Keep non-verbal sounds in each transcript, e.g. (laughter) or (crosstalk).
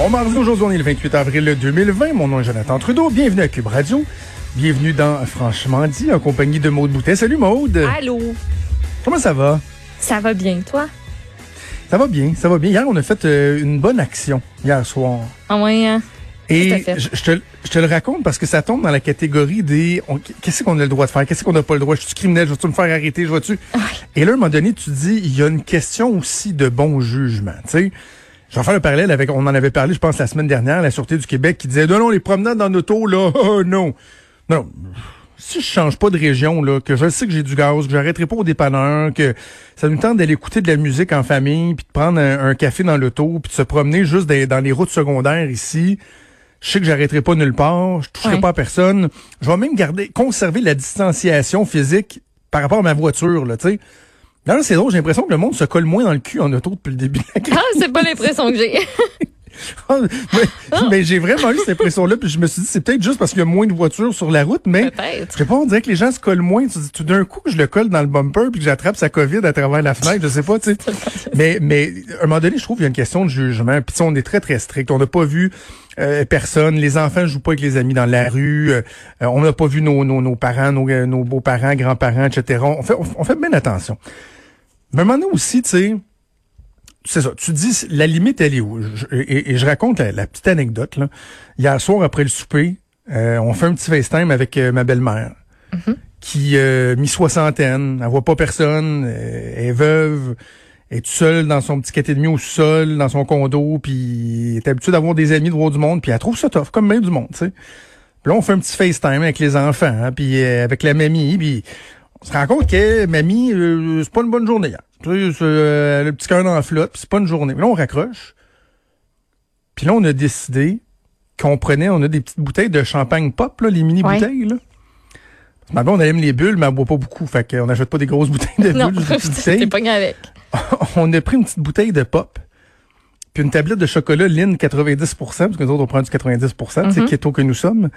Bon mardi, aujourd'hui on est le 28 avril 2020. Mon nom est Jonathan Trudeau. Bienvenue à Cube Radio. Bienvenue dans Franchement dit en compagnie de Maude Boutet. Salut Maude. Allô. Comment ça va? Ça va bien, toi? Ça va bien, ça va bien. Hier, on a fait euh, une bonne action, hier soir. Ah ouais, hein? Et je, je te, je te le raconte parce que ça tombe dans la catégorie des qu'est-ce qu'on a le droit de faire, qu'est-ce qu'on n'a pas le droit? Je suis criminel, je vais-tu me faire arrêter, je vais-tu. Et là, à un moment donné, tu te dis, il y a une question aussi de bon jugement. Tu sais, je vais faire le parallèle avec, on en avait parlé, je pense, la semaine dernière, la Sûreté du Québec qui disait, non, non, les promenades en auto, là, (laughs) oh, non. Non. Si je change pas de région, là, que je sais que j'ai du gaz, que j'arrêterai pas au dépanneur, que ça nous tente d'aller écouter de la musique en famille, puis de prendre un, un café dans l'auto, puis de se promener juste dans, dans les routes secondaires ici, je sais que j'arrêterai pas nulle part, je toucherai Ouais. pas à personne. Je vais même garder, conserver la distanciation physique par rapport à ma voiture, là, tu sais. Là, c'est drôle, j'ai l'impression que le monde se colle moins dans le cul en auto depuis le début de la crise. Ah, c'est pas l'impression que j'ai. (laughs) (laughs) mais mais j'ai vraiment eu cette impression-là, puis je me suis dit, c'est peut-être juste parce qu'il y a moins de voitures sur la route, mais Peut-être. je sais pas, on dirait que les gens se collent moins. Tu dis, Tout d'un coup, je le colle dans le bumper puis que j'attrape sa COVID à travers la fenêtre, je sais pas, tu sais. (laughs) mais, mais, à un moment donné, je trouve qu'il y a une question de jugement. Puis on est très, très strict. On n'a pas vu euh, personne. Les enfants jouent pas avec les amis dans la rue. Euh, on n'a pas vu nos, nos, nos parents, nos, euh, nos beaux-parents, grands-parents, etc. On fait, on, on fait bien attention. Mais à un moment donné aussi, tu sais, c'est ça. Tu dis, la limite, elle est où? Je- et, et je raconte la, la petite anecdote. Là. Hier soir, après le souper, euh, on fait un petit FaceTime avec euh, ma belle-mère, qui euh, mi-soixantaine, elle voit pas personne, euh, elle est veuve, elle est toute seule dans son petit 4,5 au sol, dans son condo, puis elle est habituée d'avoir des amis, de voir du monde, puis elle trouve ça tough, comme bien du monde, tu sais. Puis là, on fait un petit FaceTime avec les enfants, hein, puis euh, avec la mamie, puis on se rend compte que mamie, euh, c'est pas une bonne journée hier. Tu sais, c'est, euh, le petit cœur dans la flotte, c'est pas une journée. Mais là, on raccroche. Puis là, on a décidé qu'on prenait, on a des petites bouteilles de champagne pop, là, les mini-bouteilles, que ma elle aime les bulles, mais elle boit pas beaucoup. Fait qu'on n'achète pas des grosses bouteilles de (laughs) Non, bulles, (laughs) bouteilles. pas avec. (laughs) on a pris une petite bouteille de pop, puis une tablette de chocolat Lynn 90% parce que nous autres, on prend du 90% c'est Mhm. keto que nous sommes.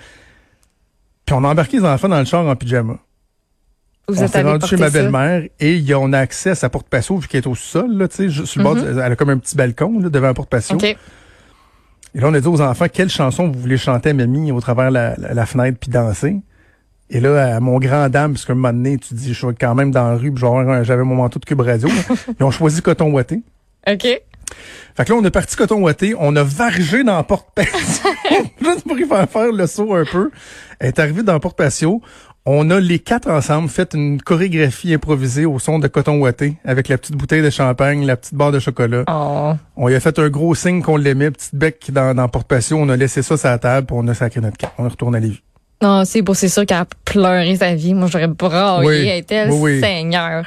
Puis on a embarqué les enfants dans le char en pyjama. Vous on êtes s'est rendu chez ma belle-mère et il y a- on a accès à sa porte patio vu qu'elle est au sol, là, tu sais, sur le bord, du- elle a comme un petit balcon là, devant la porte patio. Mhm. OK. Et là, on a dit aux enfants quelle chanson vous voulez chanter à mamie au travers la, la, la fenêtre puis danser? Et là, à mon grand dame, parce qu'à un moment donné, tu dis, je suis quand même dans la rue, j'avais mon manteau de cube radio. (laughs) Ils ont choisi coton ouaté. OK. Fait que là, on est parti coton ouaté, on a vargé dans la porte patio, (laughs) (laughs) juste pour y faire faire le saut un peu. Elle est arrivée dans la porte patio. On a les quatre ensemble fait une chorégraphie improvisée au son de coton ouaté avec la petite bouteille de champagne, la petite barre de chocolat. Oh. On lui a fait un gros signe qu'on l'aimait, petite bec dans, dans la porte patio. On a laissé ça sur la table, puis on a sacré notre camp. On est retourné à Lévis. Non, c'est beau, c'est sûr qu'elle a pleuré sa vie. Moi, j'aurais braillé. Oui. Elle était le Oui, oui. Seigneur.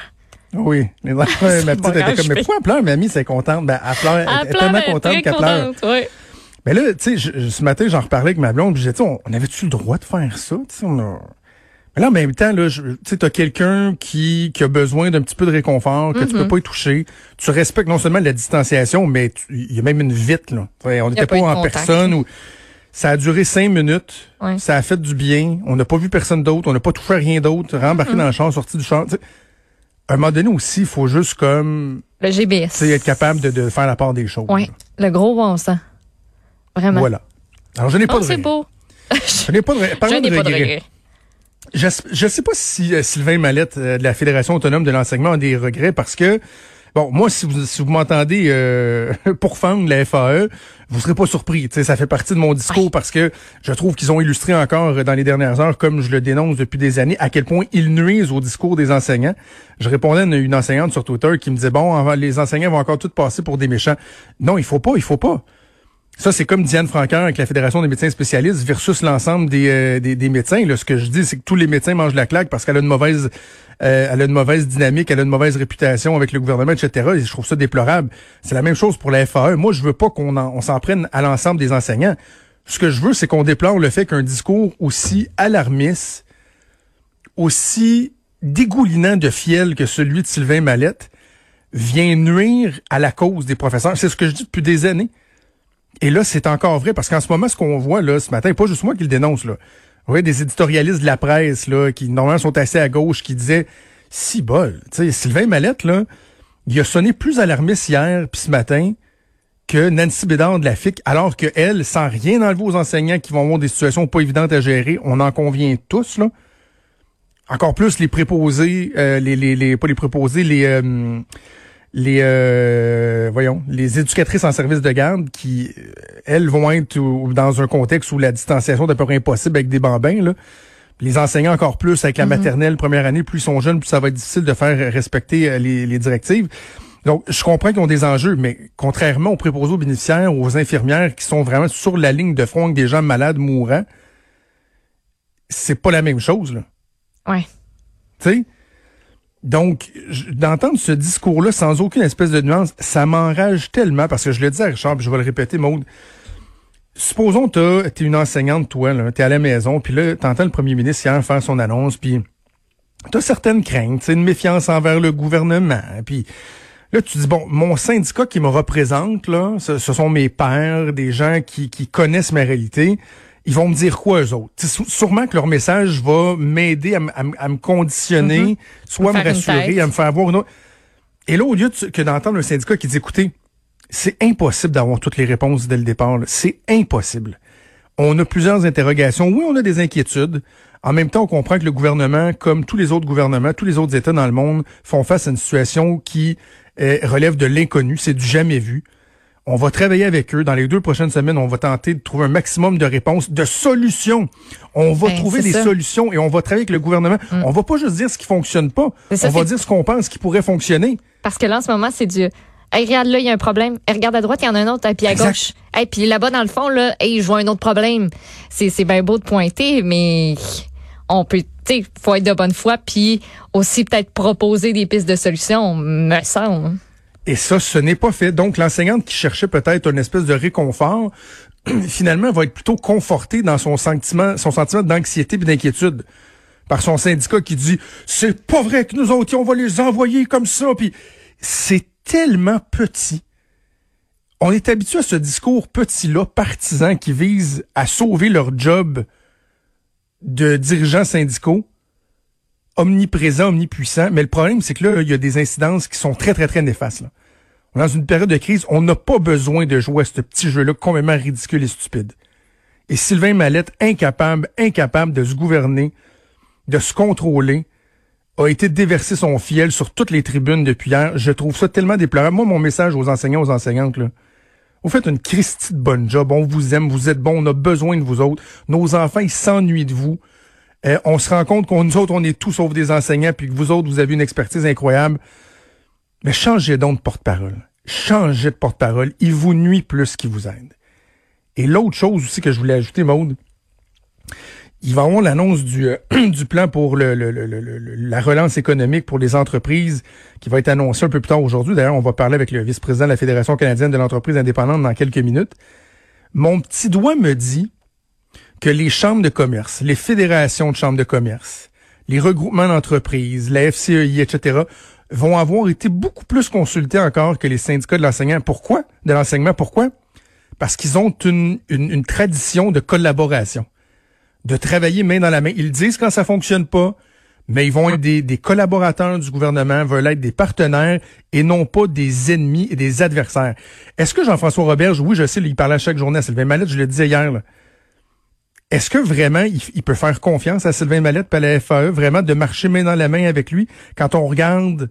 Oui, (laughs) C'est ma petite était comme, mais pourquoi elle pleure, mamie, c'est contente? Ben, elle pleure, elle, Elle est tellement contente qu'elle pleure. ouais. Mais là, tu sais, ce matin, j'en reparlais avec ma blonde, puis tu sais, on, on avait-tu le droit de faire ça? Tu sais, on a... Mais là, en même temps, là, tu sais, t'as quelqu'un qui, qui a besoin d'un petit peu de réconfort, que tu Mm-hmm. peux pas y toucher. Tu respectes non seulement la distanciation, mais tu- il y a même une vite, là. Tu on n'était pas pas de en contact. personne ou... Ça a duré cinq minutes. Ouais. Ça a fait du bien. On n'a pas vu personne d'autre. On n'a pas touché à rien d'autre. Rembarqué Mm-hmm. dans le char, sorti du char. Tu sais, à un moment donné aussi, il faut juste comme, Le GBS. tu être capable de, de faire la part des choses. Ouais. Le gros bon sens. Vraiment. Voilà. Alors, je n'ai pas Oh, de c'est beau. Je n'ai pas de, (laughs) Je parlons de pas de regrets. Je je sais pas si euh, Sylvain Mallette euh, de la Fédération autonome de l'enseignement a des regrets parce que bon, moi si vous si vous m'entendez euh, (laughs) pourfendre la FAE, vous serez pas surpris, tu sais, ça fait partie de mon discours parce que je trouve qu'ils ont illustré encore euh, dans les dernières heures comme je le dénonce depuis des années à quel point ils nuisent au discours des enseignants. Je répondais à une, une enseignante sur Twitter qui me disait bon, les enseignants vont encore tout passer pour des méchants. Non, il faut pas, il faut pas. Ça, c'est comme Diane Francaire avec la Fédération des médecins spécialistes versus l'ensemble des, euh, des, médecins. Là, ce que je dis, c'est que tous les médecins mangent la claque parce qu'elle a une mauvaise euh, elle a une mauvaise dynamique, elle a une mauvaise réputation avec le gouvernement, etc. Et je trouve ça déplorable. C'est la même chose pour la FAE. Moi, je veux pas qu'on on s'en prenne à l'ensemble des enseignants. Ce que je veux, c'est qu'on déplore le fait qu'un discours aussi alarmiste, aussi dégoulinant de fiel que celui de Sylvain Mallette, vient nuire à la cause des professeurs. C'est ce que je dis depuis des années. Et là, c'est encore vrai, parce qu'en ce moment, ce qu'on voit là ce matin, pas juste moi qui le dénonce, là. Voyez, des éditorialistes de la presse, là, qui normalement sont assez à gauche, qui disaient si bol. Tu sais, Sylvain Mallette, là, il a sonné plus alarmiste hier puis ce matin que Nancy Bédard de la FIC, alors que elle, sans rien enlever aux enseignants qui vont avoir des situations pas évidentes à gérer, on en convient tous, là. Encore plus les préposés, euh, les, les, les, pas les préposés, les, euh, les, euh, voyons, les éducatrices en service de garde qui, elles, vont être dans un contexte où la distanciation est à peu près impossible avec des bambins, là. Les enseignants encore plus avec la mm-hmm. maternelle première année, plus ils sont jeunes, plus ça va être difficile de faire respecter les, les directives. Donc, je comprends qu'ils ont des enjeux, mais contrairement aux préposés aux bénéficiaires, aux infirmières qui sont vraiment sur la ligne de front avec des gens malades, mourants, c'est pas la même chose, là. Ouais. Tu sais? Donc, d'entendre ce discours-là sans aucune espèce de nuance, ça m'enrage tellement parce que je le dis à Richard, puis je vais le répéter, Maude. Supposons que tu es une enseignante, toi, là, es à la maison, puis là, t'entends le premier ministre hier faire son annonce, puis t'as certaines craintes, une méfiance envers le gouvernement, puis Là, tu dis, bon, mon syndicat qui me représente, là, ce, sont mes pères, des gens qui connaissent ma réalité. Ils vont me dire quoi, eux autres? sûrement que leur message va m'aider à, me conditionner, mm-hmm. soit me rassurer, à me faire voir une autre. Et là, au lieu que d'entendre un syndicat qui dit, écoutez, c'est impossible d'avoir toutes les réponses dès le départ. C'est impossible. On a plusieurs interrogations. Oui, on a des inquiétudes. En même temps, on comprend que le gouvernement, comme tous les autres gouvernements, tous les autres États dans le monde, font face à une situation qui relève de l'inconnu, c'est du jamais vu. On va travailler avec eux. Dans les deux prochaines semaines, on va tenter de trouver un maximum de réponses, de solutions. On va ben, trouver des solutions et on va travailler avec le gouvernement. Mm. On va pas juste dire ce qui fonctionne pas. on va dire ce qu'on pense qui pourrait fonctionner. Parce que là, en ce moment, c'est du... Hey, regarde là, il y a un problème. regarde à droite, il y en a un autre, et puis à gauche. Et puis là-bas, dans le fond, là, hey, je vois un autre problème. C'est, c'est bien beau de pointer, mais on peut, tu sais, faut être de bonne foi, puis aussi peut-être proposer des pistes de solutions, me semble. Et ça, ce n'est pas fait. Donc, l'enseignante qui cherchait peut-être une espèce de réconfort, (clears throat) finalement, va être plutôt confortée dans son sentiment, son sentiment d'anxiété et d'inquiétude par son syndicat qui dit c'est pas vrai que nous autres on va les envoyer comme ça puis c'est tellement petit. On est habitué à ce discours petit-là, partisan, qui vise à sauver leur job de dirigeants syndicaux omniprésent, omnipuissant. Mais le problème, c'est que là, il y a des incidences qui sont très, très, très néfastes. Là. Dans une période de crise, on n'a pas besoin de jouer à ce petit jeu-là complètement ridicule et stupide. Et Sylvain Mallette, incapable, incapable de se gouverner, de se contrôler, a été déversé son fiel sur toutes les tribunes depuis hier. Je trouve ça tellement déplorable. Moi, mon message aux enseignants, aux enseignantes, là, vous faites une Christie de bonne job. On vous aime, vous êtes bons, on a besoin de vous autres. Nos enfants, ils s'ennuient de vous. Euh, on se rend compte qu'on nous autres, on est tous sauf des enseignants, puis que vous autres, vous avez une expertise incroyable. Mais changez donc de porte-parole. Changez de porte-parole. Il vous nuit plus qu'il vous aide. Et l'autre chose aussi que je voulais ajouter, Maude, il va y avoir l'annonce du, euh, (clears throat) du plan pour le, la relance économique pour les entreprises qui va être annoncé un peu plus tard aujourd'hui. D'ailleurs, on va parler avec le vice-président de la Fédération canadienne de l'entreprise indépendante dans quelques minutes. Mon petit doigt me dit que les chambres de commerce, les fédérations de chambres de commerce, les regroupements d'entreprises, la FCEI, etc., vont avoir été beaucoup plus consultés encore que les syndicats de l'enseignement. Pourquoi? De l'enseignement. Pourquoi? Parce qu'ils ont une, une, tradition de collaboration, de travailler main dans la main. Ils disent quand ça fonctionne pas, mais ils vont être des, collaborateurs du gouvernement, veulent être des partenaires et non pas des ennemis et des adversaires. Est-ce que Jean-François Roberge, oui, je sais, il parlait à chaque journée à Sylvain Mallette, je le disais hier, est-ce que vraiment il, peut faire confiance à Sylvain Mallette et à la FAE, vraiment de marcher main dans la main avec lui quand on regarde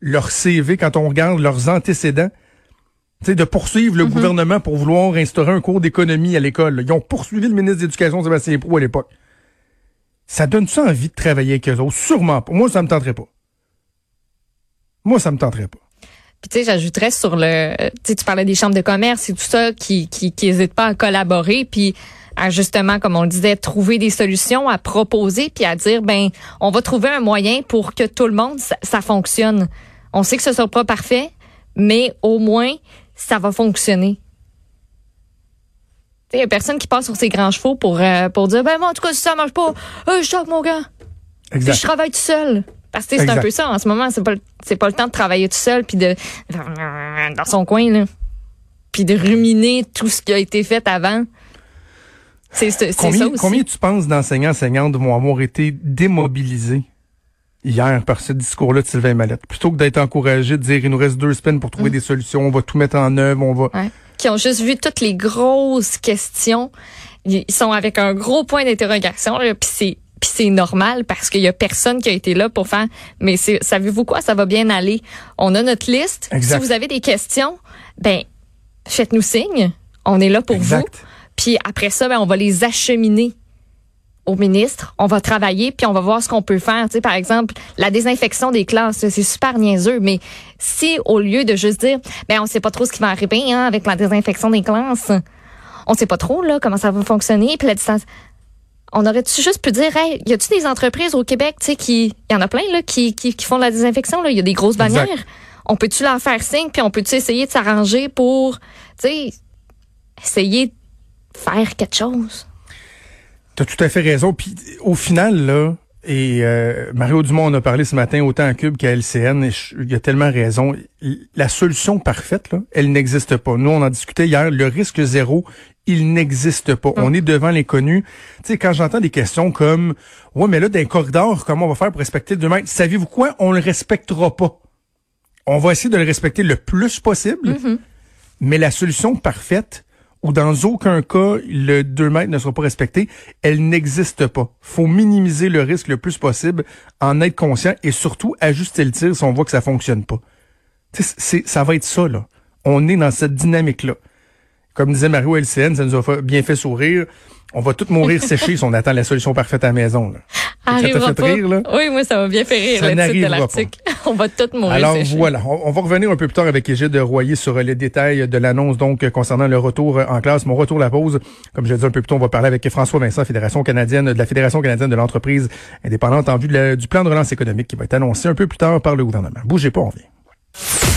leur CV, quand on regarde leurs antécédents? sais, de poursuivre le mm-hmm. gouvernement pour vouloir instaurer un cours d'économie à l'école. Ils ont poursuivi le ministre de l'Éducation, Sébastien Proux, à l'époque. Ça donne ça envie de travailler avec eux autres? Sûrement pas. Moi, ça me tenterait pas. Moi, ça me tenterait pas. Puis tu sais, j'ajouterais sur le, tu tu parlais des chambres de commerce et tout ça qui qui, qui hésitent pas à collaborer. Puis à justement, comme on le disait, trouver des solutions, à proposer, puis à dire, ben, on va trouver un moyen pour que tout le monde, ça, fonctionne. On sait que ce sera pas parfait, mais au moins, ça va fonctionner. Il y a personne qui passe sur ses grands chevaux pour, euh, pour dire, ben, moi, en tout cas, si ça marche pas, euh, je choque mon gars. Exact. je travaille tout seul. Parce que c'est un peu ça en ce moment, c'est pas c'est pas le temps de travailler tout seul puis de dans son coin là. Puis de ruminer tout ce qui a été fait avant. C'est combien, ça aussi. Combien tu penses d'enseignants enseignantes vont avoir été démobilisés hier par ce discours-là de Sylvain Mallette? Plutôt que d'être encouragé de dire il nous reste deux semaines pour trouver mm. des solutions, on va tout mettre en œuvre, on va. Qui ont juste vu toutes les grosses questions. Ils sont avec un gros point d'interrogation, puis c'est puis c'est normal parce qu'il y a personne qui a été là pour faire mais savez-vous quoi? Ça va bien aller on a notre liste si vous avez des questions ben faites-nous signe on est là pour vous puis après ça ben on va les acheminer au ministre, on va travailler puis on va voir ce qu'on peut faire. Tu sais, par exemple, la désinfection des classes, c'est super niaiseux, mais si au lieu de juste dire, ben on sait pas trop ce qui va arriver hein, avec la désinfection des classes, on sait pas trop là comment ça va fonctionner, puis la distance. On aurait-tu juste pu dire, hey, y a-tu des entreprises au Québec, tu sais, qui, il y en a plein là, qui, qui, font de la désinfection là, il y a des grosses bannières. On peut-tu leur faire signe puis on peut-tu essayer de s'arranger pour, tu sais, essayer de faire quelque chose. T'as tout à fait raison. Puis au final, là, et euh, Mario Dumont en a parlé ce matin autant à Cube qu'à LCN, et il a tellement raison. La solution parfaite, là, elle n'existe pas. Nous, on en discutait hier, le risque zéro, il n'existe pas. On est devant l'inconnu. Tu sais, quand j'entends des questions comme Ouais, mais là, dans un corridor, comment on va faire pour respecter le 2 mètres? Savez-vous quoi? On le respectera pas. On va essayer de le respecter le plus possible, mm-hmm. mais la solution parfaite, ou dans aucun cas le 2 mètres ne sera pas respecté, elle n'existe pas. faut minimiser le risque le plus possible, en être conscient et surtout ajuster le tir si on voit que ça fonctionne pas. C'est, ça va être ça, là. On est dans cette dynamique-là. Comme disait Mario LCN, ça nous a bien fait sourire. On va tous mourir (laughs) séchés si on attend la solution parfaite à la maison. Là. Ça fait rire, là? Oui, moi, ça m'a bien fait rire, ça le titre de l'article. (laughs) on va tous mourir Alors, voilà. On, va revenir un peu plus tard avec Égide Royer sur les détails de l'annonce, donc, concernant le retour en classe. Mon retour à la pause, comme je l'ai dit un peu plus tôt, on va parler avec François Vincent, Fédération canadienne, de la Fédération canadienne de l'entreprise indépendante en vue du plan de relance économique qui va être annoncé un peu plus tard par le gouvernement. Bougez pas, on vient.